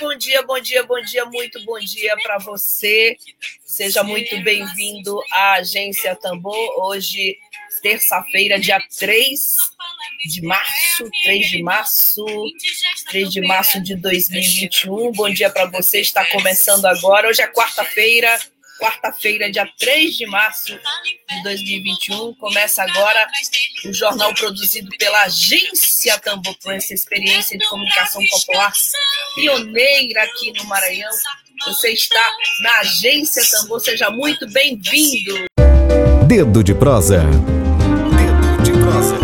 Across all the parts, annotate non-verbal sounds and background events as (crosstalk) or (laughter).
Bom dia, bom dia, bom dia, muito bom dia para você. Seja muito bem-vindo à Agência Tambor. Hoje, terça-feira, dia 3 de março, 3 de março, 3 de março de 2021. Bom dia para você. Está começando agora. Hoje é quarta-feira, quarta-feira, dia 3 de março de 2021. Começa agora o jornal produzido pela Agência Tambor, com essa experiência de comunicação popular pioneira aqui no Maranhão. Você está na Agência Tambor, seja muito bem-vindo. Dedo de prosa. Dedo de prosa.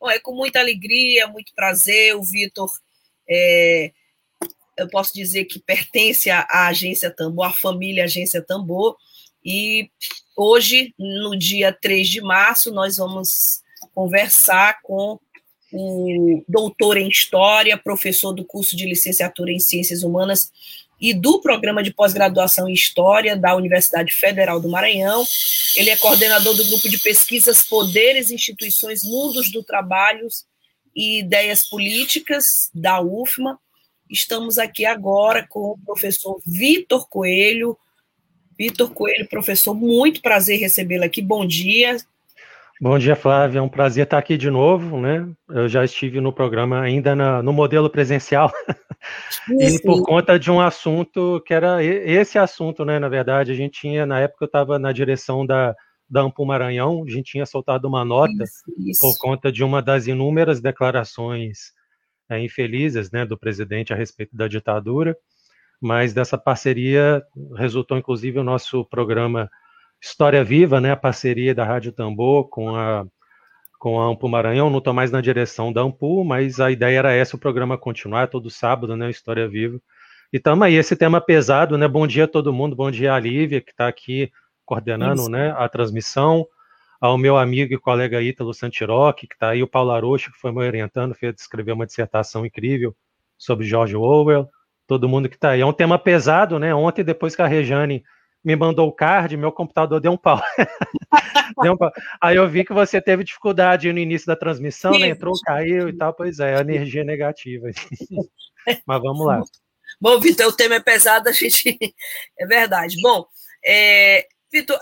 Bom, é com muita alegria, muito prazer, o Vitor é, eu posso dizer que pertence à, agência Tambor, à família Agência Tambor, e hoje, no dia 3 de março, nós vamos conversar com o doutor em História, professor do curso de licenciatura em Ciências Humanas e do programa de pós-graduação em História da Universidade Federal do Maranhão. Ele é coordenador do grupo de pesquisas Poderes, Instituições, Mundos do Trabalho e Ideias Políticas da UFMA. Estamos aqui agora com o professor Vitor Coelho. Vitor Coelho, professor, muito prazer recebê-lo aqui. Bom dia. Bom dia, Flávia. É um prazer estar aqui de novo, né? Eu já estive no programa ainda na, no modelo presencial (laughs) e por conta de um assunto que era esse assunto, né? Na verdade, a gente tinha na época eu estava na direção da da Ampul Maranhão, a gente tinha soltado uma nota isso, isso. por conta de uma das inúmeras declarações é, infelizes né, do presidente a respeito da ditadura, mas dessa parceria resultou inclusive o nosso programa História Viva, né, a parceria da Rádio Tambor com a com a Ampul Maranhão, não estou mais na direção da Ampul, mas a ideia era essa, o programa continuar todo sábado, né, História Viva. E estamos aí, esse tema pesado, né, bom dia a todo mundo, bom dia a Lívia, que está aqui coordenando né, a transmissão, ao meu amigo e colega Ítalo Santiroque, que está aí, o Paulo Arocho, que foi me orientando, fez escrever uma dissertação incrível sobre George Orwell, todo mundo que está aí. É um tema pesado, né? Ontem, depois que a Rejane me mandou o card, meu computador deu um pau. (laughs) deu um pau. Aí eu vi que você teve dificuldade no início da transmissão, né? Entrou, caiu e tal, pois é, energia negativa. (laughs) Mas vamos lá. Bom, Vitor, o tema é pesado, a gente. (laughs) É verdade. Bom, é, Vitor,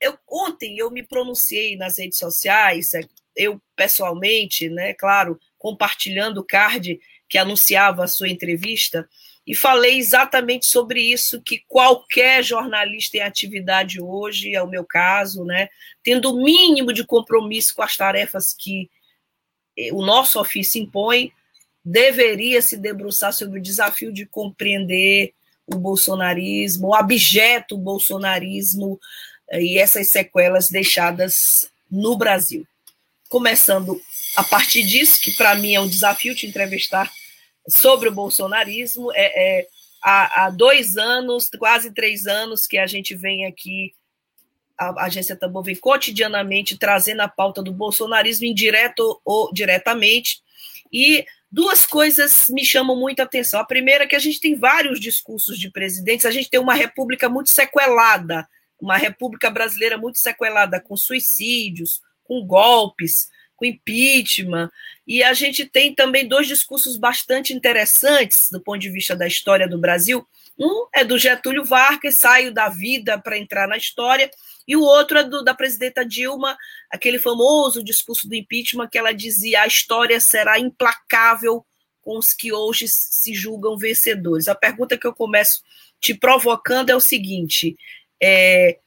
eu, ontem eu me pronunciei nas redes sociais, é, eu pessoalmente, né, claro, compartilhando o card que anunciava a sua entrevista, e falei exatamente sobre isso, que qualquer jornalista em atividade hoje, é o meu caso, né, tendo o mínimo de compromisso com as tarefas que o nosso ofício impõe, deveria se debruçar sobre o desafio de compreender o bolsonarismo, o abjeto bolsonarismo eh, e essas sequelas deixadas no Brasil. Começando a partir disso, que para mim é um desafio te entrevistar sobre o bolsonarismo, é, é há, há, dois anos, quase três anos, que a gente vem aqui, a agência Tambor vem cotidianamente trazendo a pauta do bolsonarismo, indireto ou diretamente, e duas coisas me chamam muita atenção. A primeira é que a gente tem vários discursos de presidentes, a gente tem uma república muito sequelada, uma república brasileira muito sequelada, com suicídios, com golpes, com impeachment, e a gente tem também dois discursos bastante interessantes do ponto de vista da história do Brasil. Um é do Getúlio Vargas, saio da vida para entrar na história, e o outro é do, da presidenta Dilma, aquele famoso discurso do impeachment que ela dizia: a história será implacável com os que hoje se julgam vencedores. A pergunta que eu começo te provocando é o seguinte: é,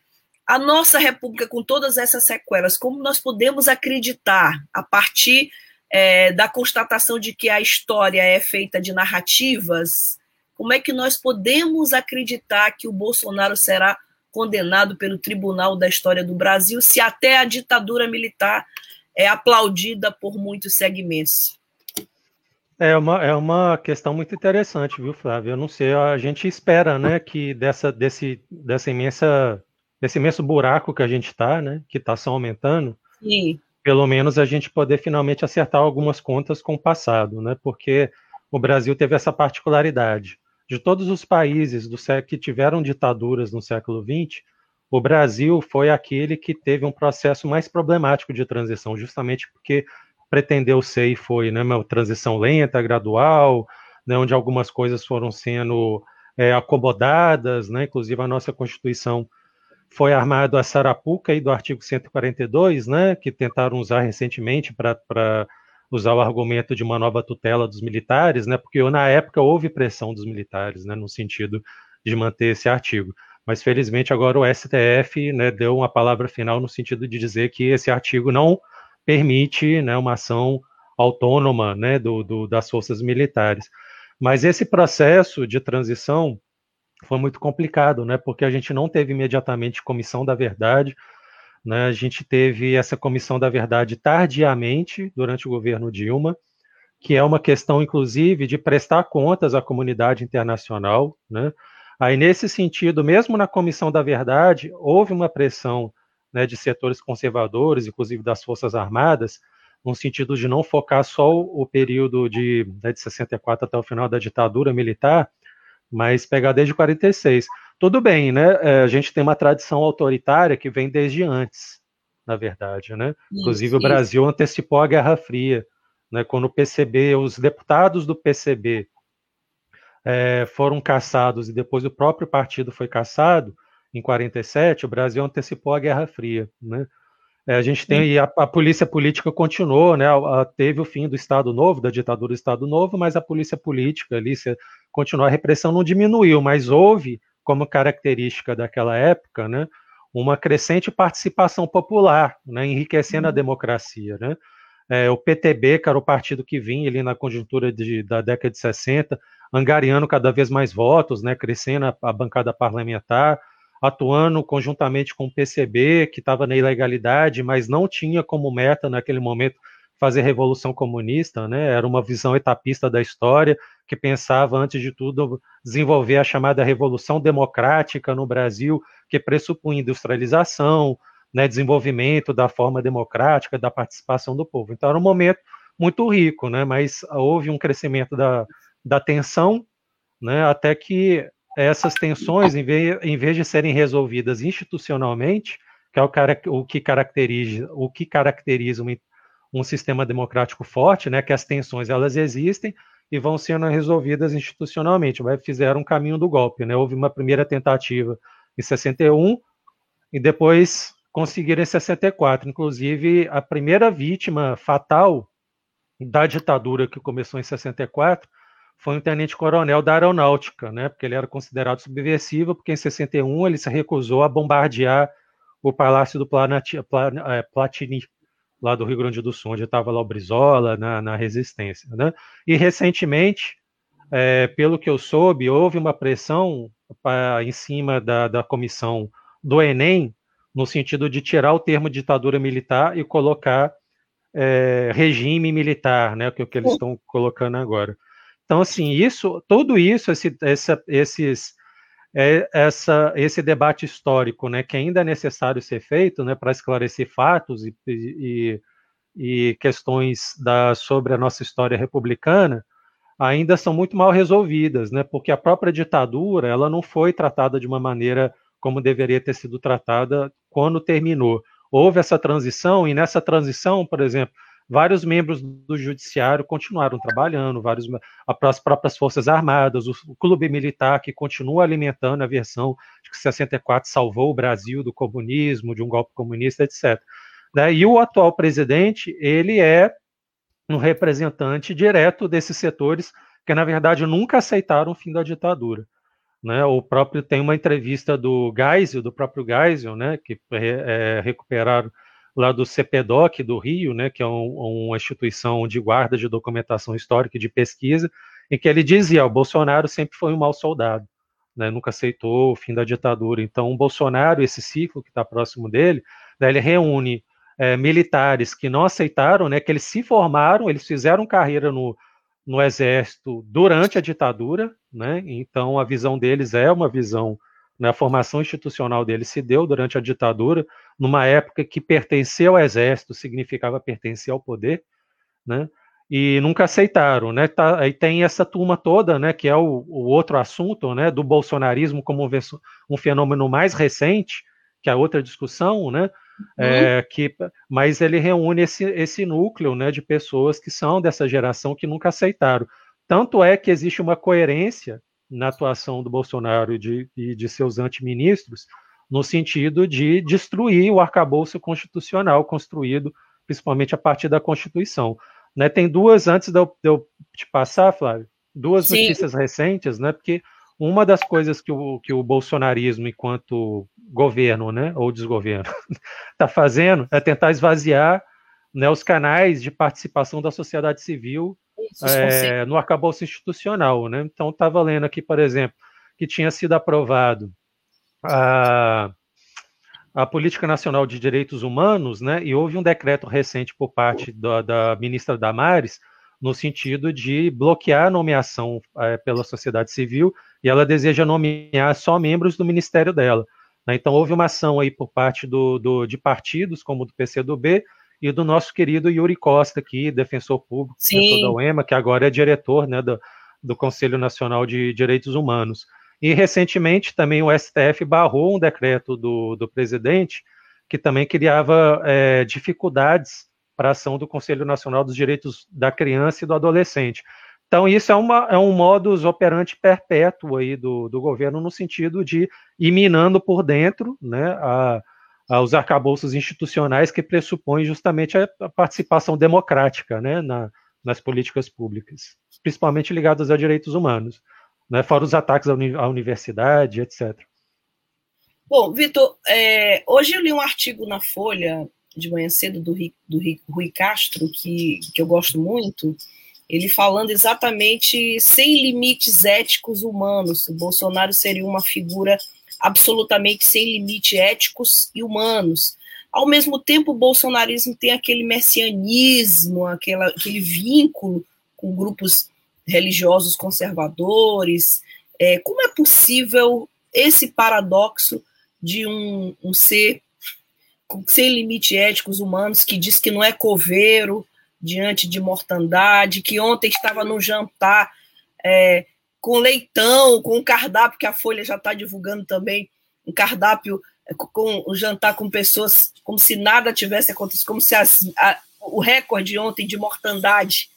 a nossa república, com todas essas sequelas, como nós podemos acreditar a partir é, da constatação de que a história é feita de narrativas? Como é que nós podemos acreditar que o Bolsonaro será condenado pelo Tribunal da História do Brasil, se até a ditadura militar é aplaudida por muitos segmentos. É uma, é uma questão muito interessante, viu, Flávio? Eu não sei, a gente espera, né, que dessa, desse, dessa imensa, desse imenso buraco que a gente está, né, que está só aumentando, Sim. pelo menos a gente poder finalmente acertar algumas contas com o passado, né, porque o Brasil teve essa particularidade. De todos os países do século que tiveram ditaduras no século XX, o Brasil foi aquele que teve um processo mais problemático de transição, justamente porque pretendeu ser e foi né, uma transição lenta, gradual, né, onde algumas coisas foram sendo é, acomodadas, né, inclusive a nossa Constituição foi armado a Sarapuca aí do artigo 142, né, que tentaram usar recentemente para usar o argumento de uma nova tutela dos militares, né, porque na época houve pressão dos militares, né, no sentido de manter esse artigo. Mas felizmente agora o STF né, deu uma palavra final no sentido de dizer que esse artigo não permite né, uma ação autônoma né, do, do, das forças militares. Mas esse processo de transição foi muito complicado, né, porque a gente não teve imediatamente comissão da verdade, né, a gente teve essa comissão da verdade tardiamente durante o governo Dilma, que é uma questão, inclusive, de prestar contas à comunidade internacional. Né. Aí, nesse sentido, mesmo na comissão da verdade, houve uma pressão né, de setores conservadores, inclusive das Forças Armadas, no sentido de não focar só o período de, né, de 64 até o final da ditadura militar, mas pegar desde 46. Tudo bem, né? É, a gente tem uma tradição autoritária que vem desde antes, na verdade, né? Isso, Inclusive o Brasil antecipou a Guerra Fria, né? Quando o PCB, os deputados do PCB é, foram caçados e depois o próprio partido foi caçado, em 47, o Brasil antecipou a Guerra Fria, né? É, a gente tem a, a, polícia política continuou, né? A, teve o fim do Estado Novo, da ditadura do Estado Novo, mas a polícia política ali se, continuou, a repressão não diminuiu, mas houve como característica daquela época, né? Uma crescente participação popular, né? Enriquecendo a uhum. democracia, né? É, o PTB, que era o partido que vinha ali na conjuntura de, da década de 60, angariando cada vez mais votos, né? Crescendo a, a bancada parlamentar atuando conjuntamente com o PCB, que estava na ilegalidade, mas não tinha como meta naquele momento fazer revolução comunista, né? Era uma visão etapista da história que pensava antes de tudo desenvolver a chamada revolução democrática no Brasil, que pressupunha industrialização, né, desenvolvimento da forma democrática, da participação do povo. Então era um momento muito rico, né? Mas houve um crescimento da, da tensão, né? Até que essas tensões, em vez, em vez de serem resolvidas institucionalmente, que é o, o que caracteriza, o que caracteriza um, um, sistema democrático forte, né, que as tensões elas existem e vão sendo resolvidas institucionalmente, mas fizeram um caminho do golpe, né? Houve uma primeira tentativa em 61 e depois conseguiram em 64, inclusive a primeira vítima fatal da ditadura que começou em 64 foi um tenente-coronel da aeronáutica, né, porque ele era considerado subversivo, porque em 61 ele se recusou a bombardear o Palácio do é, Platini, lá do Rio Grande do Sul, onde estava lá o Brizola, na, na resistência. Né? E recentemente, é, pelo que eu soube, houve uma pressão pra, em cima da, da comissão do Enem, no sentido de tirar o termo ditadura militar e colocar é, regime militar, né, que é o que eles estão colocando agora. Então, assim, isso, tudo isso, esse, essa, esses, é, essa, esse debate histórico, né, que ainda é necessário ser feito, né, para esclarecer fatos e, e, e questões da, sobre a nossa história republicana, ainda são muito mal resolvidas, né, porque a própria ditadura, ela não foi tratada de uma maneira como deveria ter sido tratada quando terminou. Houve essa transição, e nessa transição, por exemplo, vários membros do judiciário continuaram trabalhando, vários, as próprias forças armadas, o, clube militar que continua alimentando a versão de que 64 salvou o Brasil do comunismo, de um golpe comunista, etc. Né? E o atual presidente, ele é um representante direto desses setores que, na verdade, nunca aceitaram o fim da ditadura. Né, o próprio tem uma entrevista do Geisel, do próprio Geisel, né, que é, recuperaram lá do CPDOC do Rio, né, que é um, uma instituição de guarda de documentação histórica e de pesquisa, em que ele dizia: o Bolsonaro sempre foi um mau soldado, né, nunca aceitou o fim da ditadura. Então, o Bolsonaro, esse ciclo que está próximo dele, né, ele reúne é, militares que não aceitaram, né, que eles se formaram, eles fizeram carreira no, no exército durante a ditadura, né? Então a visão deles é uma visão, né, a formação institucional deles se deu durante a ditadura, numa época que pertencer ao exército significava pertencer ao poder, né? E nunca aceitaram, né? Tá, aí tem essa turma toda, né? Que é o, o outro assunto, né? Do bolsonarismo como um, um fenômeno mais recente, que é outra discussão, né? Uhum. É, que, mas ele reúne esse, esse núcleo né, de pessoas que são dessa geração que nunca aceitaram. Tanto é que existe uma coerência na atuação do Bolsonaro e de, e de seus antiministros, no sentido de destruir o arcabouço constitucional construído principalmente a partir da Constituição. Né, tem duas, antes de eu, de eu te passar, Flávio, duas Sim. notícias recentes, né, porque uma das coisas que o, que o bolsonarismo, enquanto governo, né, ou desgoverno, está (laughs) fazendo é tentar esvaziar né, os canais de participação da sociedade civil Isso, é, no arcabouço institucional. Né? Então, estava lendo aqui, por exemplo, que tinha sido aprovado a, a Política Nacional de Direitos Humanos, né, e houve um decreto recente por parte da, da ministra Damares, no sentido de bloquear a nomeação é, pela sociedade civil e ela deseja nomear só membros do ministério dela. Né? Então, houve uma ação aí por parte do, do, de partidos, como do PCdoB, e do nosso querido Yuri Costa, aqui, defensor público defensor da UEMA, que agora é diretor né, do, do Conselho Nacional de Direitos Humanos. E, recentemente, também o STF barrou um decreto do, do presidente que também criava é, dificuldades para a ação do Conselho Nacional dos Direitos da Criança e do Adolescente. Então, isso é, uma, é um modus operandi perpétuo aí do, do governo, no sentido de ir minando por dentro né, a, a os arcabouços institucionais que pressupõem justamente a, a participação democrática né, na, nas políticas públicas, principalmente ligadas a direitos humanos, né, fora os ataques à, uni, à universidade, etc. Bom, Vitor, é, hoje eu li um artigo na Folha de manhã cedo do, do Rui Castro, que, que eu gosto muito, ele falando exatamente sem limites éticos humanos. O Bolsonaro seria uma figura absolutamente sem limites éticos e humanos. Ao mesmo tempo, o bolsonarismo tem aquele messianismo, aquela, aquele vínculo com grupos religiosos conservadores. É, como é possível esse paradoxo de um, um ser sem limites éticos humanos que diz que não é coveiro, diante de mortandade, que ontem estava no jantar é, com leitão, com um cardápio que a Folha já está divulgando também, um cardápio é, com um jantar com pessoas como se nada tivesse acontecido, como se as, a, o recorde ontem de mortandade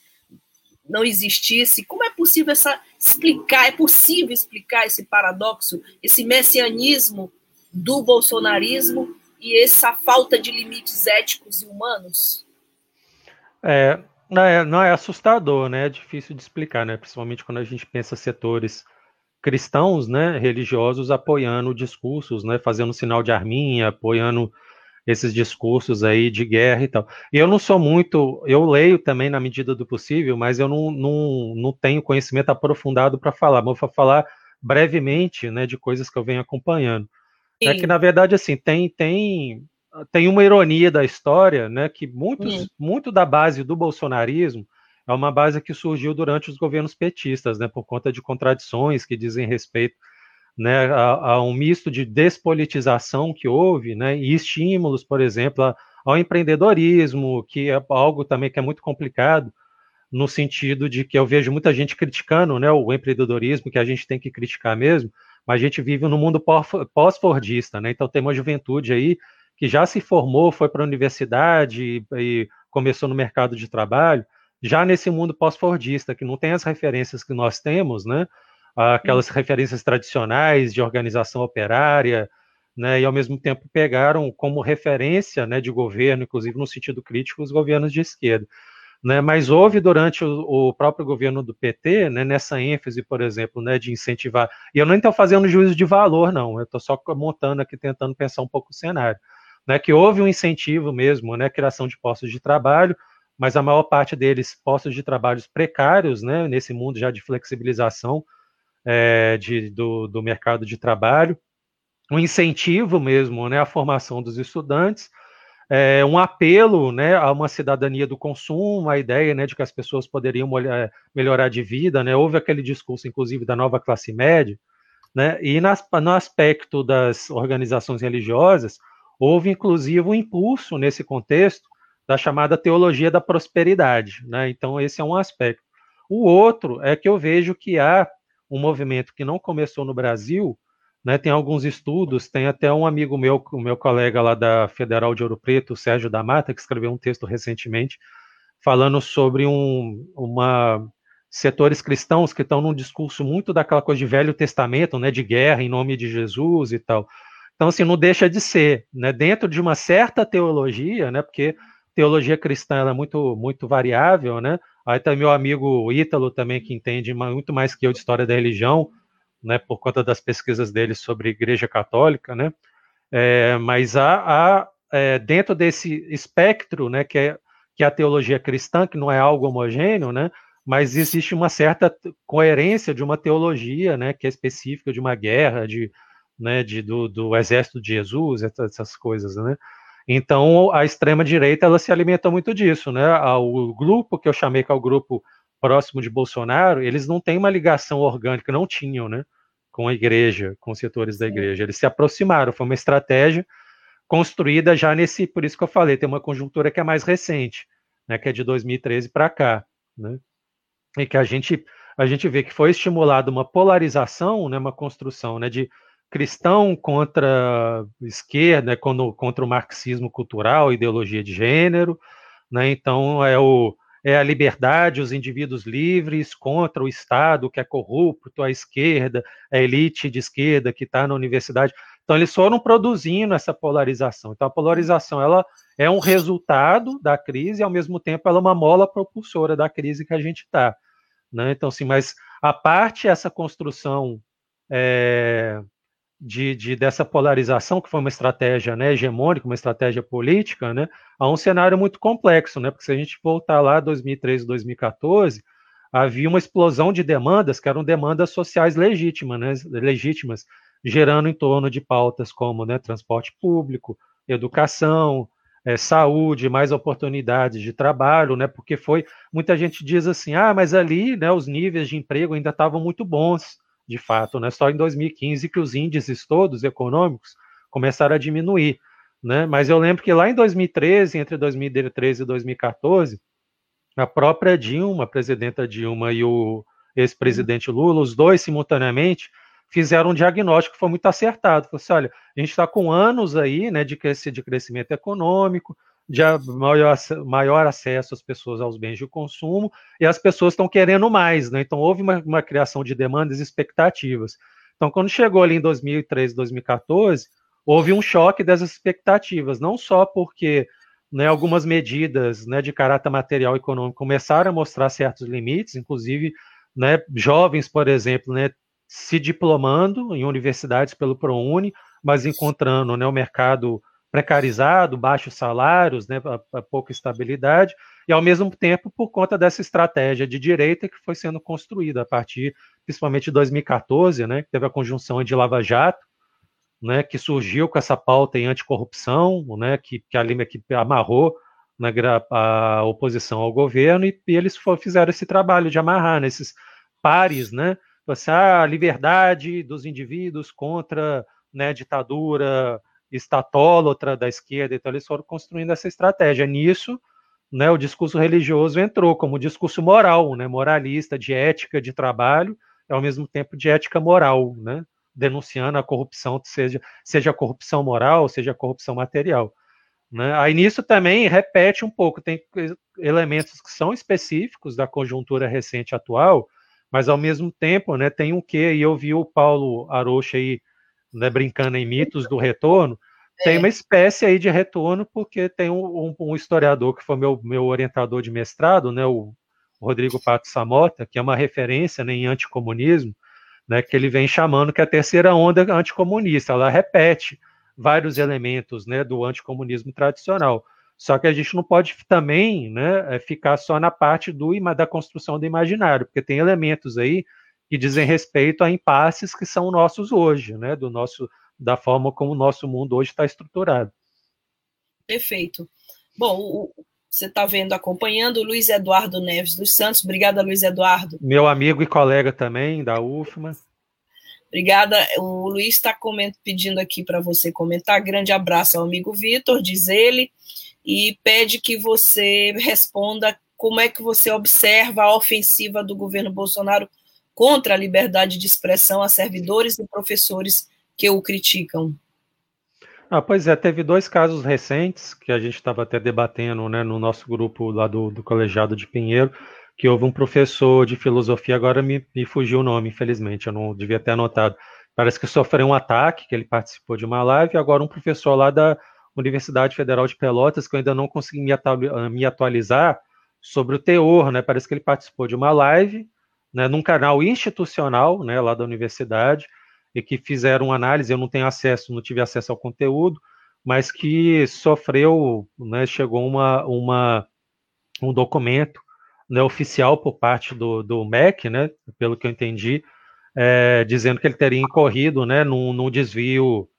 não existisse. Como é possível essa explicar? É possível explicar esse paradoxo, esse messianismo do bolsonarismo e essa falta de limites éticos e humanos? É, não é, não é assustador, né? É difícil de explicar, né? Principalmente quando a gente pensa setores cristãos, né, religiosos apoiando discursos, né, fazendo sinal de arminha, apoiando esses discursos aí de guerra e tal. E eu não sou muito, eu leio também na medida do possível, mas eu não, não, não tenho conhecimento aprofundado para falar, mas vou falar brevemente, né, de coisas que eu venho acompanhando. É que na verdade assim, tem tem tem uma ironia da história, né, que muitos, muito da base do bolsonarismo é uma base que surgiu durante os governos petistas, né, por conta de contradições que dizem respeito né, a, a, um misto de despolitização que houve, né, e estímulos, por exemplo, a, ao empreendedorismo, que é algo também que é muito complicado, no sentido de que eu vejo muita gente criticando né, o empreendedorismo, que a gente tem que criticar mesmo, mas a gente vive no mundo pós-fordista, né, então tem uma juventude aí que já se formou, foi para a universidade e, e começou no mercado de trabalho, já nesse mundo pós-fordista, que não tem as referências que nós temos, né? Aquelas referências tradicionais de organização operária, né? E ao mesmo tempo pegaram como referência, né, de governo, inclusive no sentido crítico, os governos de esquerda. Né, mas houve durante o, o, próprio governo do PT, né, nessa ênfase, por exemplo, né, de incentivar. E eu não estou fazendo juízo de valor, não. Eu estou só montando aqui, tentando pensar um pouco o cenário né, que houve um incentivo mesmo, né, criação de postos de trabalho, mas a maior parte deles postos de trabalhos precários, né, nesse mundo já de flexibilização é, de, do, do mercado de trabalho, um incentivo mesmo, né, à formação dos estudantes, é, um apelo né, a uma cidadania do consumo, a ideia né, de que as pessoas poderiam melhorar de vida, né, houve aquele discurso, inclusive, da nova classe média, né, e nas, no aspecto das organizações religiosas, houve, inclusive, um impulso nesse contexto da chamada teologia da prosperidade. Né, então, esse é um aspecto. O outro é que eu vejo que há um movimento que não começou no Brasil, né, tem alguns estudos, tem até um amigo meu, o meu colega lá da Federal de Ouro Preto, o Sérgio da Mata, que escreveu um texto recentemente falando sobre um, uma setores cristãos que estão num discurso muito daquela coisa de Velho Testamento, né, de guerra em nome de Jesus e tal. Então, assim, não deixa de ser, né, dentro de uma certa teologia, né, porque teologia cristã é muito, muito variável, né, aí tem meu amigo Ítalo também, que entende muito mais que eu de história da religião, né, por conta das pesquisas dele sobre Igreja Católica, né, é, mas há, há é, dentro desse espectro, né, que é, que é a teologia cristã, que não é algo homogêneo, né, mas existe uma certa coerência de uma teologia, né, que é específica de uma guerra, de, né, de, do, do exército de Jesus, essas coisas, né. Então, a extrema-direita, ela se alimenta muito disso, né, o grupo que eu chamei que é o grupo próximo de Bolsonaro, eles não têm uma ligação orgânica, não tinham, né, com a igreja, com os setores da igreja. Eles se aproximaram, foi uma estratégia construída já nesse, por isso que eu falei, tem uma conjuntura que é mais recente, né, que é de 2013 para cá, né? E que a gente a gente vê que foi estimulada uma polarização, né, uma construção, né, de cristão contra esquerda, né, contra o marxismo cultural, ideologia de gênero, né? Então é o é a liberdade, os indivíduos livres contra o Estado que é corrupto, a esquerda, a elite de esquerda que está na universidade. Então eles foram produzindo essa polarização. Então a polarização ela é um resultado da crise e ao mesmo tempo ela é uma mola propulsora da crise que a gente está. Né? Então, sim, mas a parte essa construção é, de, de, dessa polarização, que foi uma estratégia né, hegemônica, uma estratégia política, né, a um cenário muito complexo, né, porque se a gente voltar lá 2013, 2014, havia uma explosão de demandas que eram demandas sociais legítimas, né, legítimas gerando em torno de pautas como né, transporte público, educação, é, saúde, mais oportunidades de trabalho, né, porque foi, muita gente diz assim, ah, mas ali né, os níveis de emprego ainda estavam muito bons, de fato, né? Só em 2015 que os índices todos econômicos começaram a diminuir, né? Mas eu lembro que lá em 2013, entre 2013 e 2014, a própria Dilma, a presidenta Dilma e o ex-presidente Lula, os dois simultaneamente fizeram um diagnóstico que foi muito acertado. Falou assim, olha, a gente está com anos aí, né, de, de crescimento econômico, de maior, maior acesso às pessoas aos bens de consumo, e as pessoas estão querendo mais, né? Então houve uma, uma criação de demandas e expectativas. Então, quando chegou ali em 2013, 2014, houve um choque dessas expectativas, não só porque né, algumas medidas né, de caráter material e econômico começaram a mostrar certos limites, inclusive né, jovens, por exemplo, né, se diplomando em universidades pelo ProUni, mas encontrando né, o mercado precarizado, baixos salários, né, pouca estabilidade, e ao mesmo tempo por conta dessa estratégia de direita que foi sendo construída a partir, principalmente de 2014, né, que teve a conjunção de Lava Jato, né, que surgiu com essa pauta em anticorrupção, né, que, que, a, que amarrou né, a oposição ao governo, e, e eles fizeram esse trabalho de amarrar nesses pares, né, você, ah, a liberdade dos indivíduos contra né, ditadura, estatólatra da esquerda, então eles foram construindo essa estratégia. Nisso, né, o discurso religioso entrou como discurso moral, né, moralista, de ética de trabalho, e ao mesmo tempo de ética moral, né, denunciando a corrupção, seja, seja a corrupção moral, seja a corrupção material. Né? Aí nisso também repete um pouco, tem elementos que são específicos da conjuntura recente atual, mas ao mesmo tempo né, tem um quê, e eu vi o Paulo Arocha aí né, brincando em mitos do retorno, tem é. uma espécie aí de retorno, porque tem um, um, um, historiador que foi meu, meu orientador de mestrado, né, o Rodrigo Pato Samota, que é uma referência né, em anticomunismo, né, que ele vem chamando que a terceira onda anticomunista, ela repete vários elementos né, do anticomunismo tradicional. Só que a gente não pode também né, é, ficar só na parte do, da construção do imaginário, porque tem elementos aí que dizem respeito a impasses que são nossos hoje, né, do nosso, da forma como o nosso mundo hoje está estruturado. Perfeito. Bom, o, você está vendo, acompanhando, o Luiz Eduardo Neves dos Santos. Obrigada, Luiz Eduardo. Meu amigo e colega também, da UFMA. Obrigada. O Luiz está pedindo aqui para você comentar. Grande abraço ao amigo Vitor, diz ele, e pede que você responda como é que você observa a ofensiva do governo Bolsonaro contra a liberdade de expressão a servidores e professores que o criticam. Ah, pois é, teve dois casos recentes que a gente estava até debatendo né, no nosso grupo lá do, do Colegiado de Pinheiro, que houve um professor de filosofia, agora me, me fugiu o nome, infelizmente, eu não devia ter anotado. Parece que sofreu um ataque, que ele participou de uma live, agora um professor lá da Universidade Federal de Pelotas, que eu ainda não consegui me, me atualizar sobre o teor, né? Parece que ele participou de uma live, né, num canal institucional, né, lá da universidade, e que fizeram análise, eu não tenho acesso, não tive acesso ao conteúdo, mas que sofreu, né, chegou uma, uma, um documento né, oficial por parte do, do MEC, né, pelo que eu entendi, é, dizendo que ele teria incorrido né, num, num desvio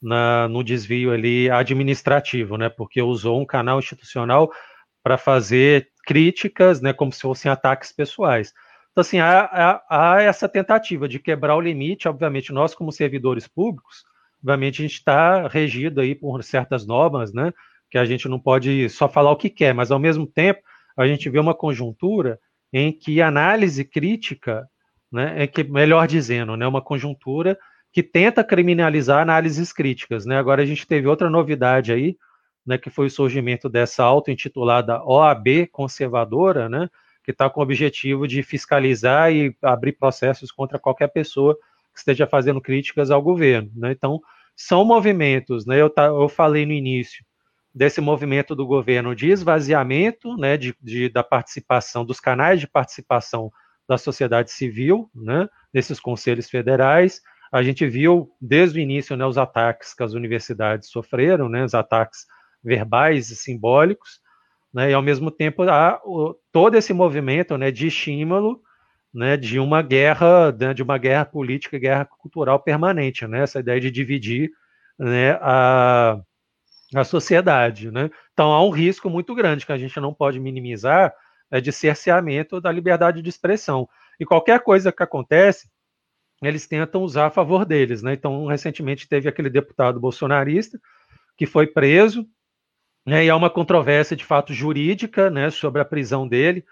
na, no desvio ali administrativo, né, porque usou um canal institucional para fazer críticas, né, como se fossem ataques pessoais. Então, assim, há, há, há, essa tentativa de quebrar o limite, obviamente, nós, como servidores públicos, obviamente, a gente está regido aí por certas normas, né, que a gente não pode só falar o que quer, mas, ao mesmo tempo, a gente vê uma conjuntura em que análise crítica, né, é que, melhor dizendo, né, uma conjuntura que tenta criminalizar análises críticas, né, agora a gente teve outra novidade aí, né, que foi o surgimento dessa auto-intitulada OAB conservadora, né, que está com o objetivo de fiscalizar e abrir processos contra qualquer pessoa que esteja fazendo críticas ao governo. Né? Então, são movimentos, né? eu, tá, eu falei no início desse movimento do governo de esvaziamento né, de, de, da participação, dos canais de participação da sociedade civil, né, nesses conselhos federais. A gente viu desde o início né, os ataques que as universidades sofreram, né, os ataques verbais e simbólicos, né, e ao mesmo tempo há o, todo esse movimento né, de estímulo né, de uma guerra, né, de uma guerra política, guerra cultural permanente, né, essa ideia de dividir né, a, a sociedade. Né? Então há um risco muito grande que a gente não pode minimizar é de cerceamento da liberdade de expressão. E qualquer coisa que acontece, eles tentam usar a favor deles. Né? Então, recentemente teve aquele deputado bolsonarista que foi preso né, e há uma controvérsia de fato jurídica né, sobre a prisão dele,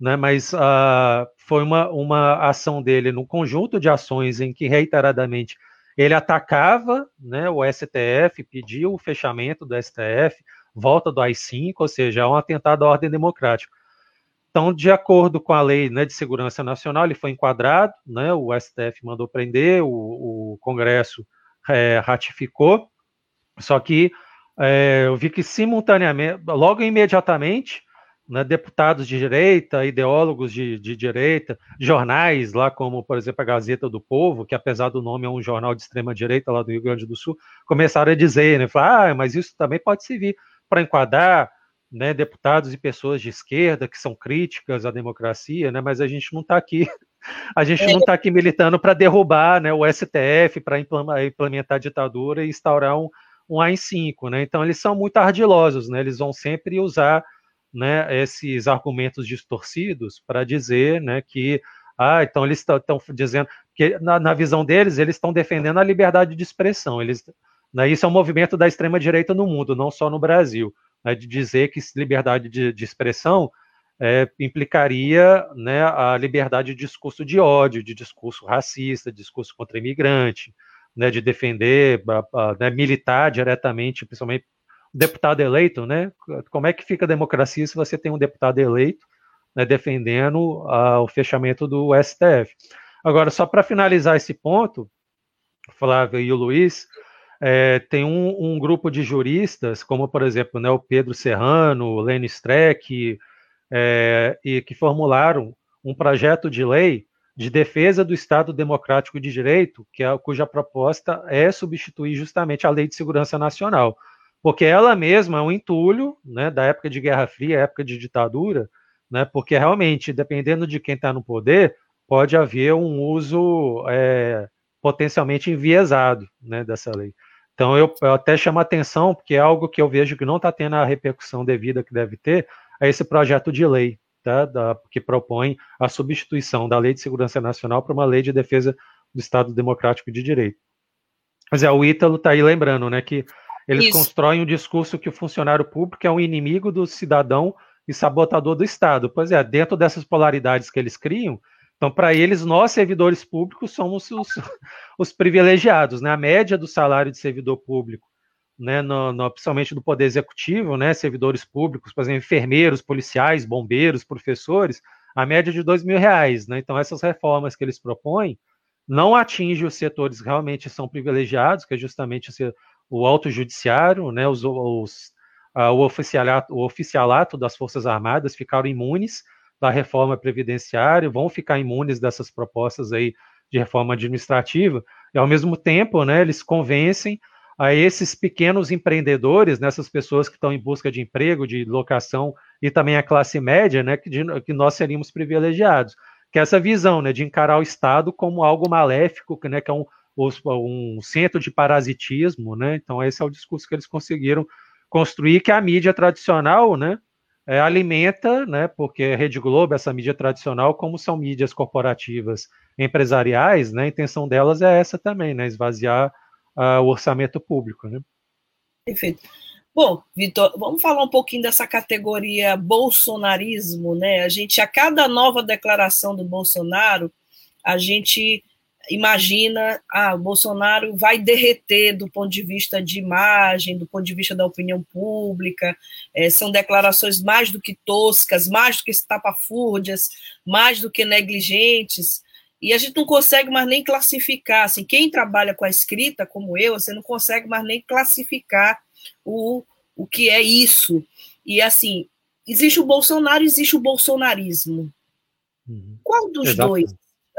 né, mas uh, foi uma, uma ação dele no conjunto de ações em que reiteradamente ele atacava né, o STF, pediu o fechamento do STF, volta do AI-5, ou seja, é um atentado à ordem democrática. Então, de acordo com a lei né, de segurança nacional, ele foi enquadrado, né, o STF mandou prender, o, o Congresso é, ratificou, só que é, eu vi que simultaneamente, logo imediatamente, né, deputados de direita, ideólogos de, de, direita, jornais lá como, por exemplo, a Gazeta do Povo, que apesar do nome é um jornal de extrema direita lá do Rio Grande do Sul, começaram a dizer, né, falar, ah, mas isso também pode servir para enquadrar né, deputados e pessoas de esquerda que são críticas à democracia, né, mas a gente não está aqui, (laughs) a gente não está aqui militando para derrubar né, o STF, para implementar ditadura e instaurar um, um AI-5, né? Então eles são muito ardilosos, né? Eles vão sempre usar, né, esses argumentos distorcidos para dizer, né, que ah, então eles estão dizendo que na, na, visão deles eles estão defendendo a liberdade de expressão. Eles, né, isso é um movimento da extrema direita no mundo, não só no Brasil, né, de dizer que liberdade de, de expressão é, implicaria né, a liberdade de discurso de ódio, de discurso racista, de discurso contra imigrante, né, de defender, né, militar diretamente, principalmente deputado eleito, né? Como é que fica a democracia se você tem um deputado eleito né, defendendo uh, o fechamento do STF? Agora, só para finalizar esse ponto, Flávio e o Luiz, é, tem um, um, grupo de juristas, como por exemplo né, o Pedro Serrano, o Lênin Streck, é, e que formularam um projeto de lei de defesa do Estado Democrático de Direito, que é, cuja proposta é substituir justamente a Lei de Segurança Nacional, porque ela mesma é um entulho né, da época de Guerra Fria, época de ditadura, né, porque realmente, dependendo de quem está no poder, pode haver um uso é, potencialmente enviesado né, dessa lei. Então eu, eu até chamo a atenção, porque é algo que eu vejo que não está tendo a repercussão devida que deve ter, é esse projeto de lei, tá, da, que propõe a substituição da Lei de Segurança Nacional para uma lei de defesa do Estado Democrático de Direito. Mas é, o Ítalo está aí lembrando, né, que eles Isso. constroem um discurso que o funcionário público é um inimigo do cidadão e sabotador do Estado. Pois é, dentro dessas polaridades que eles criam, então, para eles, nós, servidores públicos, somos os, (laughs) os, privilegiados. Né? A média do salário de servidor público, né, no, no, principalmente do Poder Executivo, né, servidores públicos, por exemplo, enfermeiros, policiais, bombeiros, professores, a média é de dois mil reais. Né? Então, essas reformas que eles propõem não atingem os setores que realmente são privilegiados, que é justamente o alto judiciário, né, os, os, uh, o, oficialato, o oficialato das Forças Armadas ficaram imunes da reforma previdenciária, vão ficar imunes dessas propostas aí de reforma administrativa, e ao mesmo tempo, né, eles convencem a esses pequenos empreendedores, nessas pessoas que estão em busca de emprego, de locação, e também a classe média, né, que, de, que nós seríamos privilegiados. Que é essa visão, né, de encarar o Estado como algo maléfico, que, né, que é um, um centro de parasitismo, né, então esse é o discurso que eles conseguiram construir, que a mídia tradicional, né, é, alimenta, né, porque Rede Globo, essa mídia tradicional, como são mídias corporativas empresariais, né, a intenção delas é essa também, né, esvaziar uh, o orçamento público. Né? Perfeito. Bom, Vitor, vamos falar um pouquinho dessa categoria bolsonarismo, né? A gente, a cada nova declaração do Bolsonaro, a gente imagina, ah, o Bolsonaro vai derreter do ponto de vista de imagem, do ponto de vista da opinião pública, é, são declarações mais do que toscas, mais do que estapafúrdias, mais do que negligentes, e a gente não consegue mais nem classificar, assim, quem trabalha com a escrita, como eu, você não consegue mais nem classificar o, o que é isso, e assim, existe o Bolsonaro, existe o bolsonarismo, uhum. qual dos Exato. dois,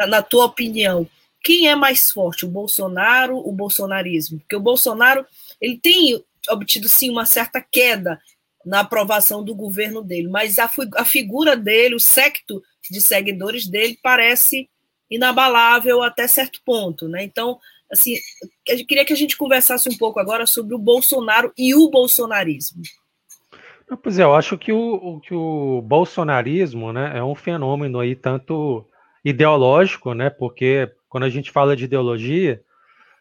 na tua opinião, quem é mais forte, o Bolsonaro, o bolsonarismo? Porque o Bolsonaro ele tem obtido sim uma certa queda na aprovação do governo dele, mas a, a figura dele, o secto de seguidores dele parece inabalável até certo ponto, né? Então, assim, eu queria que a gente conversasse um pouco agora sobre o Bolsonaro e o bolsonarismo. Pois é, eu acho que o, que o bolsonarismo né, é um fenômeno aí tanto ideológico, né? Porque quando a gente fala de ideologia,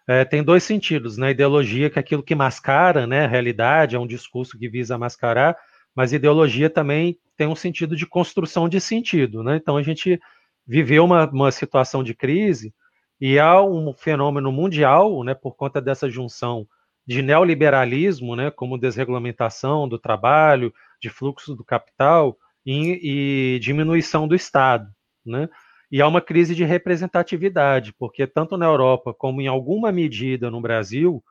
é, tem dois sentidos, né? Ideologia que é aquilo que mascara, né? A realidade, é um discurso que visa mascarar, mas ideologia também tem um sentido de construção de sentido, né? Então a gente viveu uma, uma situação de crise e há um fenômeno mundial, né? Por conta dessa junção de neoliberalismo, né? Como desregulamentação do trabalho, de fluxo do capital e, e diminuição do Estado, né? E há uma crise de representatividade, porque tanto na Europa como em alguma medida no Brasil,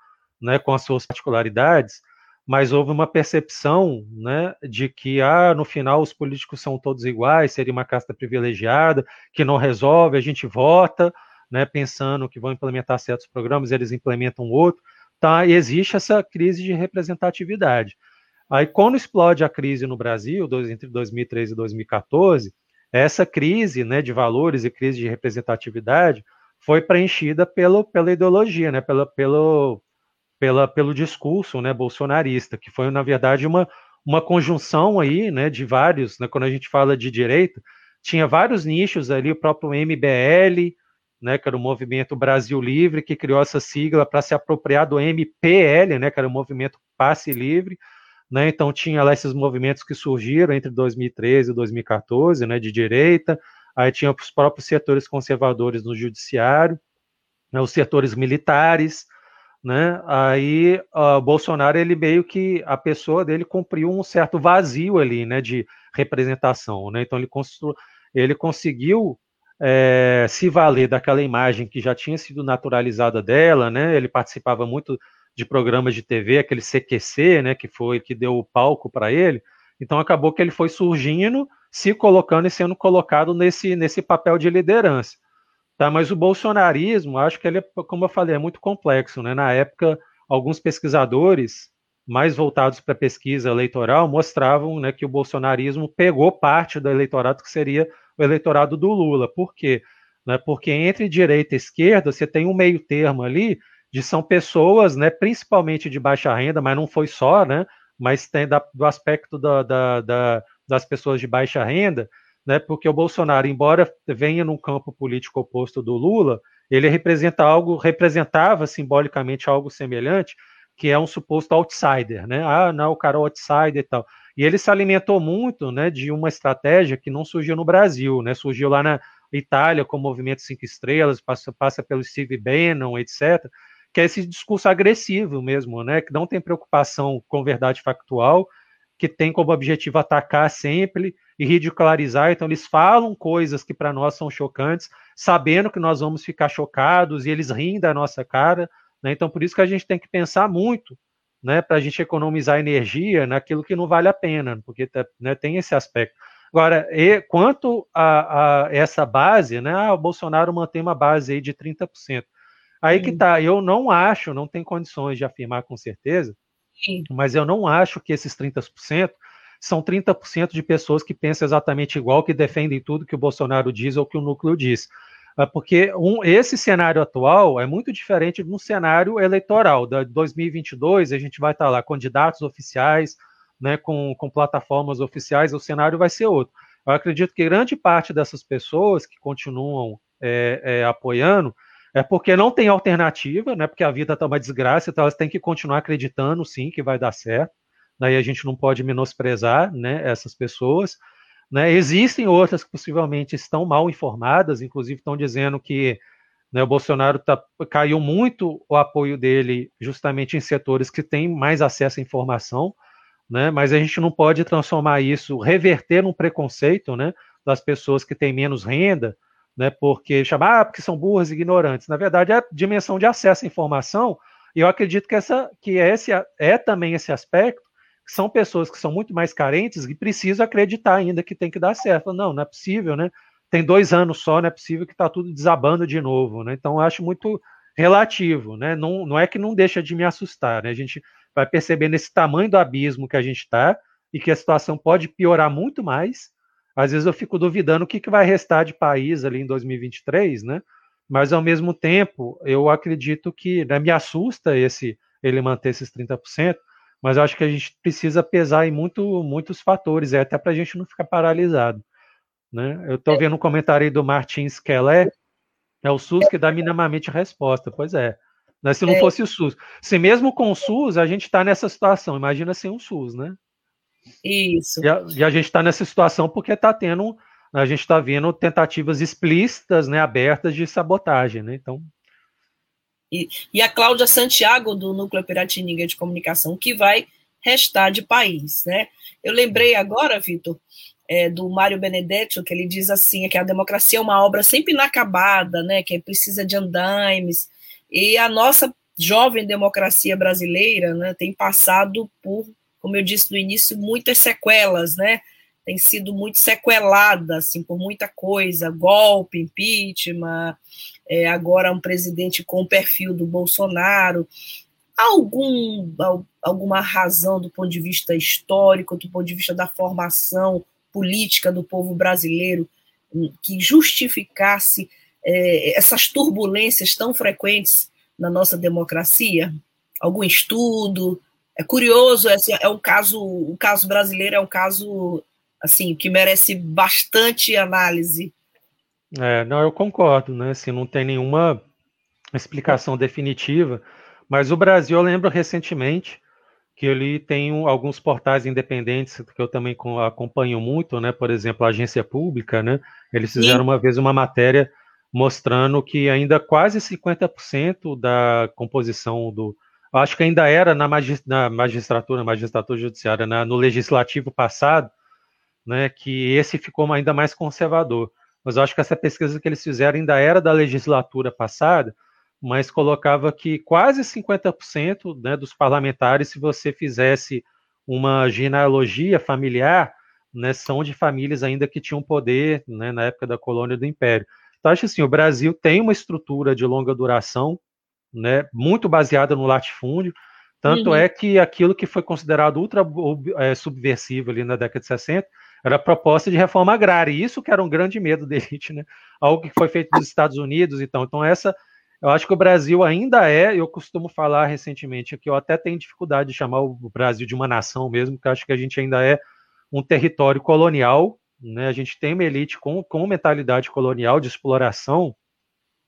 né, com as suas particularidades, mas houve uma percepção né, de que ah, no final os políticos são todos iguais, seria uma casta privilegiada, que não resolve, a gente vota, né, pensando que vão implementar certos programas, eles implementam outro. Tá, e existe essa crise de representatividade. Aí, quando explode a crise no Brasil, entre 2013 e 2014, essa crise né, de valores e crise de representatividade foi preenchida pelo, pela ideologia, né, pela, pelo, pela, pelo discurso né, bolsonarista, que foi, na verdade, uma, uma conjunção aí, né, de vários, né, quando a gente fala de direita, tinha vários nichos ali, o próprio MBL, né, que era o Movimento Brasil Livre, que criou essa sigla para se apropriar do MPL, né, que era o Movimento Passe Livre, né? Então tinha lá esses movimentos que surgiram entre 2013 e 2014, né, de direita, aí tinha os próprios setores conservadores no judiciário, né, os setores militares, né? Aí o Bolsonaro ele meio que a pessoa dele cumpriu um certo vazio ali, né, de representação, né? Então ele constru, ele conseguiu é, se valer daquela imagem que já tinha sido naturalizada dela, né? Ele participava muito de programas de TV, aquele CQC, né, que foi que deu o palco para ele. Então acabou que ele foi surgindo, se colocando e sendo colocado nesse, nesse papel de liderança. Tá, mas o bolsonarismo, acho que ele, é, como eu falei, é muito complexo. Né? Na época, alguns pesquisadores mais voltados para pesquisa eleitoral mostravam né, que o bolsonarismo pegou parte do eleitorado que seria o eleitorado do Lula. Por quê? Né, porque entre direita e esquerda você tem um meio termo ali de são pessoas, né, principalmente de baixa renda, mas não foi só, né, mas tem da, do aspecto da, da, da, das pessoas de baixa renda, né, porque o Bolsonaro, embora venha num campo político oposto do Lula, ele representa algo, representava simbolicamente algo semelhante, que é um suposto outsider, né? Ah, não, o cara é outsider e tal. E ele se alimentou muito, né, de uma estratégia que não surgiu no Brasil, né? Surgiu lá na Itália com o movimento Cinco Estrelas, passa, passa pelo Steve Bannon, etc. Que é esse discurso agressivo mesmo, né? Que não tem preocupação com verdade factual, que tem como objetivo atacar sempre e ridicularizar. Então, eles falam coisas que para nós são chocantes, sabendo que nós vamos ficar chocados e eles riem da nossa cara. Né? Então, por isso que a gente tem que pensar muito né, para a gente economizar energia naquilo que não vale a pena, porque né, tem esse aspecto. Agora, e, quanto a, a, essa base, né, ah, o Bolsonaro mantém uma base aí de 30%. Aí que tá, eu não acho, não tem condições de afirmar com certeza, Sim. mas eu não acho que esses 30% são 30% de pessoas que pensam exatamente igual, que defendem tudo que o Bolsonaro diz ou que o núcleo diz. Ah, porque um, esse cenário atual é muito diferente de um cenário eleitoral. Da 2022, a gente vai estar lá, candidatos oficiais, né, com, com plataformas oficiais, o cenário vai ser outro. Eu acredito que grande parte dessas pessoas que continuam é, é, apoiando é porque não tem alternativa, né, porque a vida está uma desgraça, então elas têm que continuar acreditando, sim, que vai dar certo daí a gente não pode menosprezar né, essas pessoas. Né? Existem outras que possivelmente estão mal informadas, inclusive estão dizendo que né, o Bolsonaro tá, caiu muito o apoio dele justamente em setores que têm mais acesso à informação, né? mas a gente não pode transformar isso, reverter num preconceito né, das pessoas que têm menos renda, né, porque chamar ah, porque são burras e ignorantes. Na verdade, é a dimensão de acesso à informação, e eu acredito que, essa, que esse é também esse aspecto são pessoas que são muito mais carentes e precisam acreditar ainda que tem que dar certo. Não, não é possível, né? Tem dois anos só, não é possível que está tudo desabando de novo, né? Então, acho muito relativo, né? Não, não é que não deixa de me assustar, né? A gente vai percebendo esse tamanho do abismo que a gente está e que a situação pode piorar muito mais. Às vezes eu fico duvidando o que, que vai restar de país ali em 2023, né? Mas ao mesmo tempo, eu acredito que né, me assusta esse ele manter esses 30%, mas eu acho que a gente precisa pesar em muito, muitos fatores, é, até para a gente não ficar paralisado. Né? Eu estou é. vendo um comentário aí do Martins Keller, é o SUS que dá minimamente resposta. Pois é. Né? Se não é. fosse o SUS. Se mesmo com o SUS a gente está nessa situação, imagina sem o SUS, né? Isso. E a, e a gente está nessa situação porque está tendo, a gente está vendo tentativas explícitas, né, abertas de sabotagem, né? Então, e, e a Cláudia Santiago, do Núcleo Piratininga de Comunicação, que vai restar de país. Né? Eu lembrei agora, Vitor, é, do Mário Benedetti, que ele diz assim, que a democracia é uma obra sempre inacabada, né, que precisa de andaimes, e a nossa jovem democracia brasileira né, tem passado por, como eu disse no início, muitas sequelas, né, tem sido muito sequelada assim, por muita coisa, golpe, impeachment, é, agora um presidente com o perfil do Bolsonaro. Algum, alguma razão do ponto de vista histórico, do ponto de vista da formação política do povo brasileiro, hum, que justificasse é, essas turbulências tão frequentes na nossa democracia? Algum estudo? É curioso, é, é um caso, o caso brasileiro é um caso assim que merece bastante análise. É, não, eu concordo, né? Assim, não tem nenhuma explicação definitiva, mas o Brasil, eu lembro recentemente que ele tem alguns portais independentes que eu também acompanho muito, né? Por exemplo, a Agência Pública, né? Eles fizeram Sim. uma vez uma matéria mostrando que ainda quase 50% da composição do. Acho que ainda era na, magistratura, magistratura judiciária, na, no legislativo passado, né, que esse ficou ainda mais conservador. Mas eu acho que essa pesquisa que eles fizeram ainda era da legislatura passada, mas colocava que quase 50% né, dos parlamentares, se você fizesse uma genealogia familiar, né, são de famílias ainda que tinham poder né, na época da colônia do Império. Então, acho assim, o Brasil tem uma estrutura de longa duração, né, muito baseada no latifúndio, tanto uhum. é que aquilo que foi considerado ultra é, subversivo ali na década de 60 era a proposta de reforma agrária, e isso que era um grande medo (laughs) da elite, né? Algo que foi feito nos Estados Unidos, então. Então, essa, Eu acho que o Brasil ainda é, eu costumo falar recentemente que eu até tenho dificuldade de chamar o Brasil de uma nação mesmo, porque acho que a gente ainda é um território colonial, né? A gente tem uma elite com, com mentalidade colonial de exploração,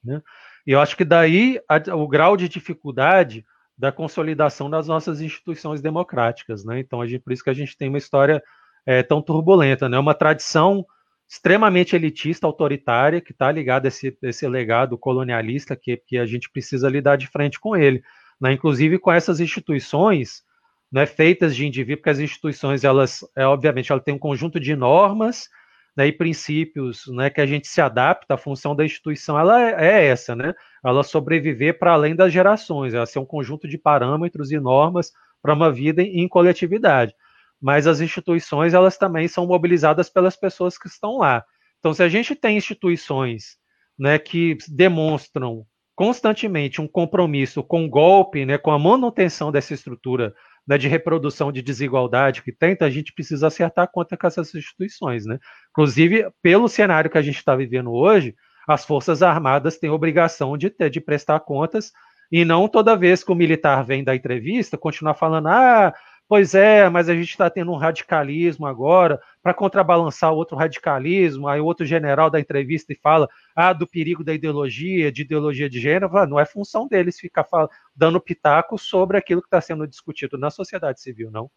né? E eu acho que daí a, o grau de dificuldade da consolidação das nossas instituições democráticas, né? Então, gente, por isso que a gente tem uma história é, tão turbulenta, né? Uma tradição extremamente elitista, autoritária, que está ligada a esse, esse legado colonialista que, que a gente precisa lidar de frente com ele, né? Inclusive com essas instituições, né? Feitas de indivíduo, porque as instituições, elas, é, obviamente, ela tem um conjunto de normas né, e princípios né, que a gente se adapta, a função da instituição ela é, é essa, né? Ela sobreviver para além das gerações, ela ser um conjunto de parâmetros e normas para uma vida em, em, coletividade. Mas as instituições elas também são mobilizadas pelas pessoas que estão lá. Então, se a gente tem instituições né, que demonstram constantemente um compromisso com o golpe, né, com a manutenção dessa estrutura né, de reprodução de desigualdade que tem, então a gente precisa acertar a conta com essas instituições. Né? Inclusive, pelo cenário que a gente está vivendo hoje, as Forças Armadas têm obrigação de, ter, de prestar contas, e não toda vez que o militar vem da entrevista continuar falando, ah, Pois é, mas a gente está tendo um radicalismo agora para contrabalançar outro radicalismo. Aí outro general da entrevista e fala ah, do perigo da ideologia, de ideologia de gênero. Fala, não é função deles ficar dando pitaco sobre aquilo que está sendo discutido na sociedade civil, não.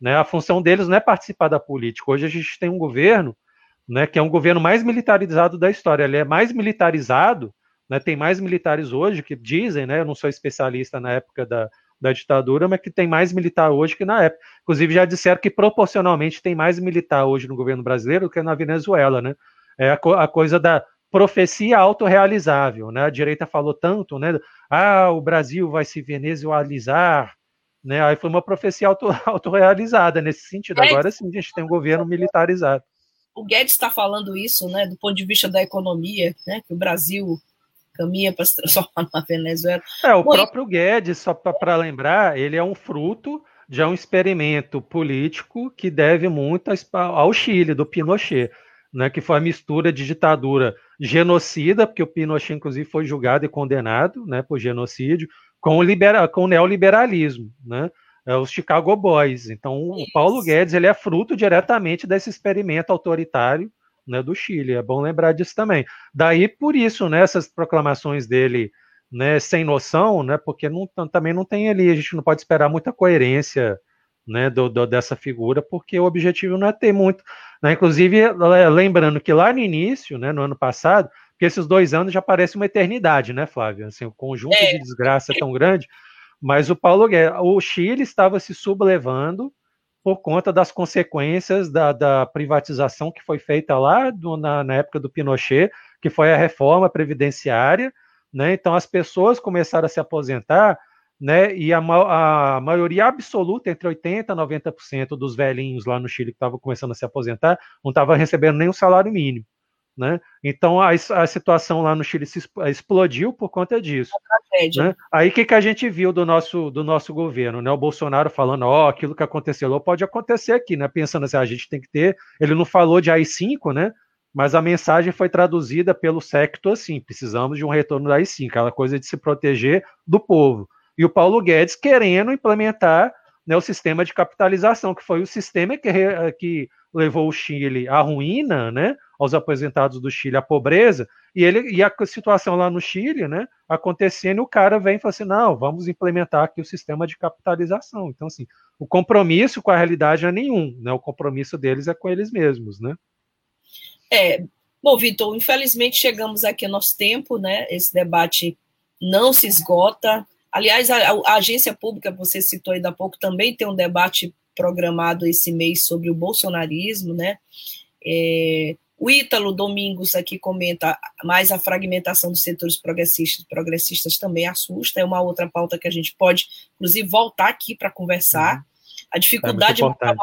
Né? A função deles não é participar da política. Hoje a gente tem um governo né, que é um governo mais militarizado da história. Ele é mais militarizado, né, tem mais militares hoje que dizem, né, eu não sou especialista na época da, da ditadura, mas que tem mais militar hoje que na época. Inclusive, já disseram que proporcionalmente tem mais militar hoje no governo brasileiro do que na Venezuela, né? É a, co a coisa da profecia autorrealizável, né? A direita falou tanto, né? Ah, o Brasil vai se venezualizar, né? Aí foi uma profecia auto, (laughs) autorrealizada nesse sentido. Agora sim, a gente tem um governo militarizado. O Guedes está falando isso, né? Do ponto de vista da economia, né? Que o Brasil caminha para se transformar (laughs) na Venezuela. É, o Bom, próprio Guedes, só para lembrar, ele é um fruto de um experimento político que deve muito ao Chile, do Pinochet, né, que foi a mistura de ditadura genocida, porque o Pinochet, inclusive, foi julgado e condenado né, por genocídio, com o, libera, com o neoliberalismo, né, é, os Chicago Boys. Então, Isso. o Paulo Guedes ele é fruto diretamente desse experimento autoritário né, do Chile. É bom lembrar disso também. Daí, por isso, né, essas proclamações dele né, sem noção, né, porque não, também não tem ali, a gente não pode esperar muita coerência né, do, do, dessa figura, porque o objetivo não é ter muito. Né, inclusive, lembrando que lá no início, né, no ano passado, porque esses dois anos já parece uma eternidade, né, Flávio? Assim, o conjunto é. de desgraça é tão grande, mas o Paulo Guedes, o Chile estava se sublevando por conta das consequências da, da privatização que foi feita lá do, na, na, época do Pinochet, que foi a reforma previdenciária, né? Então as pessoas começaram a se aposentar, né? E a, a maioria absoluta, entre 80% e 90% dos velhinhos lá no Chile que estavam começando a se aposentar, não estavam recebendo nem o salário mínimo. Né? Então a, a, situação lá no Chile se explodiu por conta disso. Né? Aí o que, que a gente viu do nosso, do nosso governo? Né? O Bolsonaro falando, ó, oh, aquilo que aconteceu lá pode acontecer aqui, né? Pensando assim, ah, a gente tem que ter. Ele não falou de AI-5, né? Mas a mensagem foi traduzida pelo secto assim: precisamos de um retorno da AI-5, aquela coisa de se proteger do povo. E o Paulo Guedes querendo implementar né, o sistema de capitalização, que foi o sistema que, que levou o Chile à ruína, né? aos aposentados do Chile a pobreza, e ele e a situação lá no Chile, né, acontecendo, o cara vem e fala assim: "Não, vamos implementar aqui o sistema de capitalização". Então assim, o compromisso com a realidade é nenhum, né? O compromisso deles é com eles mesmos, né? É, bom, Vitor, infelizmente chegamos aqui ao nosso tempo, né? Esse debate não se esgota. Aliás, a, a agência pública, você citou ainda há pouco, também tem um debate programado esse mês sobre o bolsonarismo, né? É, o Ítalo Domingos aqui comenta mais a fragmentação dos setores progressistas, progressistas também assusta, é uma outra pauta que a gente pode, inclusive, voltar aqui para conversar. Uhum. A dificuldade. É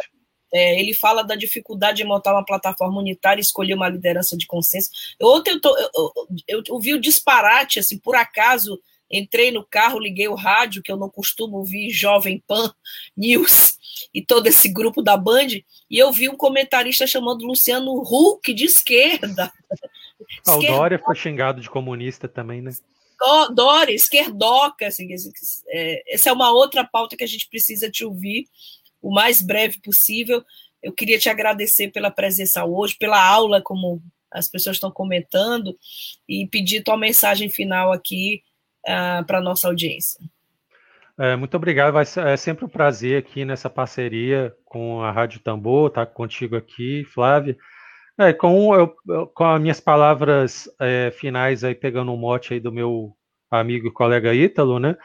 é, ele fala da dificuldade de montar uma plataforma unitária e escolher uma liderança de consenso. ontem eu, tô, eu, eu, eu, eu vi o disparate, assim, por acaso entrei no carro, liguei o rádio, que eu não costumo ouvir Jovem Pan News e todo esse grupo da Band, e eu vi um comentarista chamando Luciano Huck de esquerda. Ah, o Dória foi xingado de comunista também, né? Esquerdora, esquerdoca, assim, é, essa é uma outra pauta que a gente precisa te ouvir o mais breve possível. Eu queria te agradecer pela presença hoje, pela aula, como as pessoas estão comentando, e pedir tua mensagem final aqui uh, para a nossa audiência. É, muito obrigado, vai é sempre um prazer aqui nessa parceria com a Rádio Tambor, estar tá contigo aqui, Flávia. É, com, eu, com as minhas palavras é, finais aí, pegando um mote aí do meu amigo e colega Ítalo, né?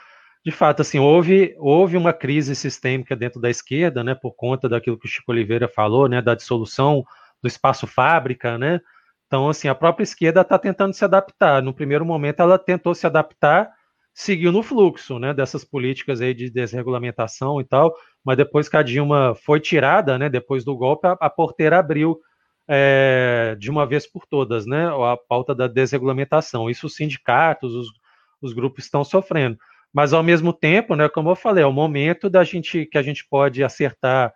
De fato, assim, houve, houve uma crise sistêmica dentro da esquerda, né? Por conta daquilo que o Chico Oliveira falou, né? Da dissolução do espaço fábrica, né? Então, assim, a própria esquerda está tentando se adaptar. No primeiro momento, ela tentou se adaptar seguiu no fluxo, né, dessas políticas aí de desregulamentação e tal, mas depois que a Dilma foi tirada, né, depois do golpe, a, a porteira abriu é, de uma vez por todas, né, a pauta da desregulamentação. Isso os sindicatos, os, os grupos estão sofrendo. Mas ao mesmo tempo, né, como eu falei, é o momento da gente que a gente pode acertar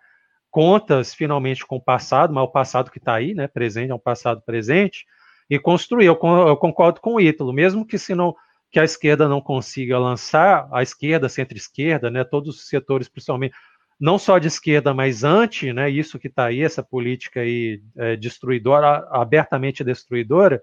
contas finalmente com o passado, mas o passado que está aí, né, presente, é um passado presente, e construir. Eu, eu concordo com o Ítalo, mesmo que se não que a esquerda não consiga lançar, a esquerda, centro-esquerda, né, todos os setores, principalmente, não só de esquerda, mas anti, né, isso que está aí, essa política aí é, destruidora, abertamente destruidora,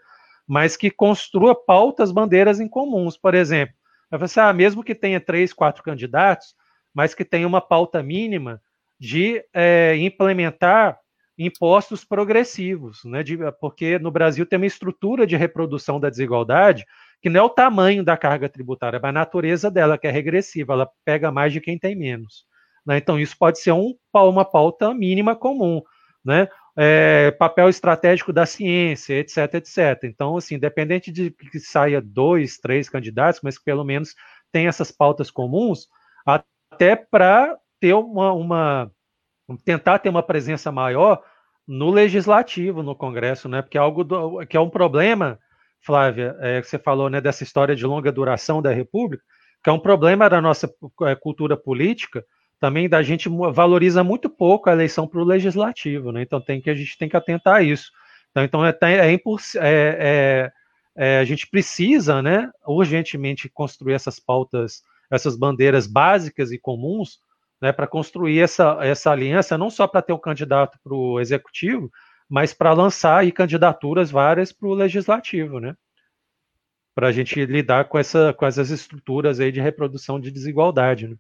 mas que construa pautas, bandeiras em comuns, por exemplo. Você, ah, mesmo que tenha três, quatro candidatos, mas que tenha uma pauta mínima de é, implementar impostos progressivos, né, de, porque no Brasil tem uma estrutura de reprodução da desigualdade que não é o tamanho da carga tributária, mas a natureza dela, que é regressiva, ela pega mais de quem tem menos. Né? Então, isso pode ser um, uma pauta mínima comum. Né? É, papel estratégico da ciência, etc, etc. Então, assim, independente de que saia dois, três candidatos, mas que pelo menos tem essas pautas comuns, até para ter uma, uma, tentar ter uma presença maior no legislativo, no Congresso, né? Porque é algo do, que é um problema Flávia, é, que você falou né, dessa história de longa duração da República, que é um problema da nossa é, cultura política, também da gente valoriza muito pouco a eleição para o legislativo, né? Então tem que a gente tem que atentar a isso. Então, então é, é, é, é, a gente precisa, né, urgentemente construir essas pautas, essas bandeiras básicas e comuns, né, para construir essa, essa aliança, não só para ter um candidato para o executivo, mas para lançar aí candidaturas várias para o legislativo, né? Para a gente lidar com, essa, com essas estruturas aí de reprodução de desigualdade. Né?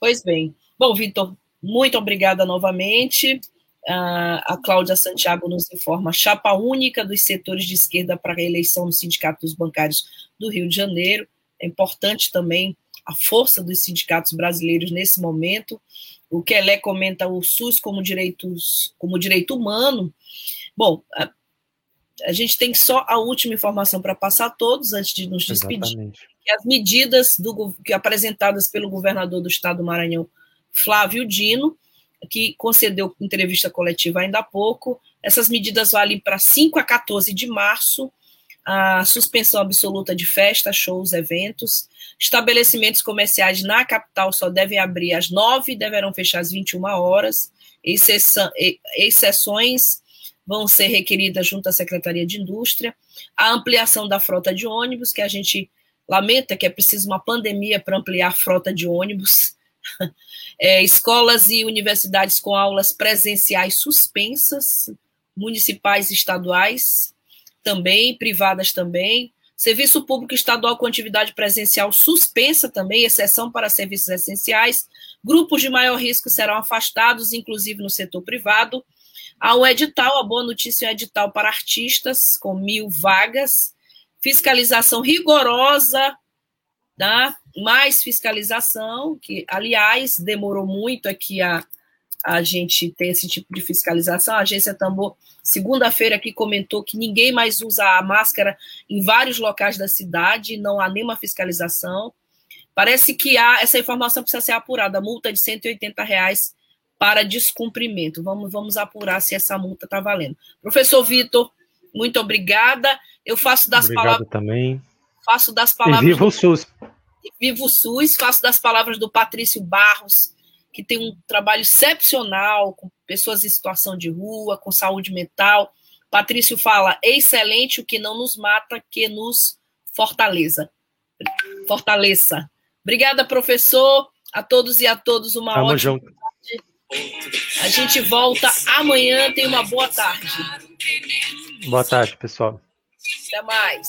Pois bem. Bom, Vitor, muito obrigada novamente. Uh, a Cláudia Santiago nos informa chapa única dos setores de esquerda para a eleição no Sindicato dos Bancários do Rio de Janeiro. É importante também a força dos sindicatos brasileiros nesse momento. O Kelé comenta o SUS como, direitos, como direito humano. Bom, a, a gente tem só a última informação para passar a todos antes de nos despedir. Que as medidas do, que apresentadas pelo governador do estado do Maranhão, Flávio Dino, que concedeu entrevista coletiva ainda há pouco, essas medidas valem para 5 a 14 de março, a suspensão absoluta de festas, shows, eventos. Estabelecimentos comerciais na capital só devem abrir às 9 e deverão fechar às 21 horas. Exceções vão ser requeridas junto à Secretaria de Indústria. A ampliação da frota de ônibus, que a gente lamenta que é preciso uma pandemia para ampliar a frota de ônibus. (laughs) É, escolas e universidades com aulas presenciais suspensas, municipais e estaduais, também, privadas também. Serviço público estadual com atividade presencial suspensa também, exceção para serviços essenciais. Grupos de maior risco serão afastados, inclusive no setor privado. Há um edital, a boa notícia é um edital para artistas, com mil vagas. Fiscalização rigorosa, tá? mais fiscalização, que, aliás, demorou muito aqui a, a gente ter esse tipo de fiscalização. A agência Tambor segunda-feira aqui comentou que ninguém mais usa a máscara em vários locais da cidade, não há nenhuma fiscalização. Parece que há essa informação precisa ser apurada, multa de 180 reais para descumprimento. Vamos, vamos apurar se essa multa está valendo. Professor Vitor, muito obrigada. Eu faço das Obrigado palavras. também. Faço das palavras. E viva o SUS. Viva o SUS, faço das palavras do Patrício Barros, que tem um trabalho excepcional com pessoas em situação de rua, com saúde mental. Patrício fala: excelente o que não nos mata, que nos Fortaleza. Fortaleça. Obrigada, professor. A todos e a todos, uma Tamo ótima junto. tarde. A gente volta amanhã. Tenha uma boa tarde. Boa tarde, pessoal. Até mais.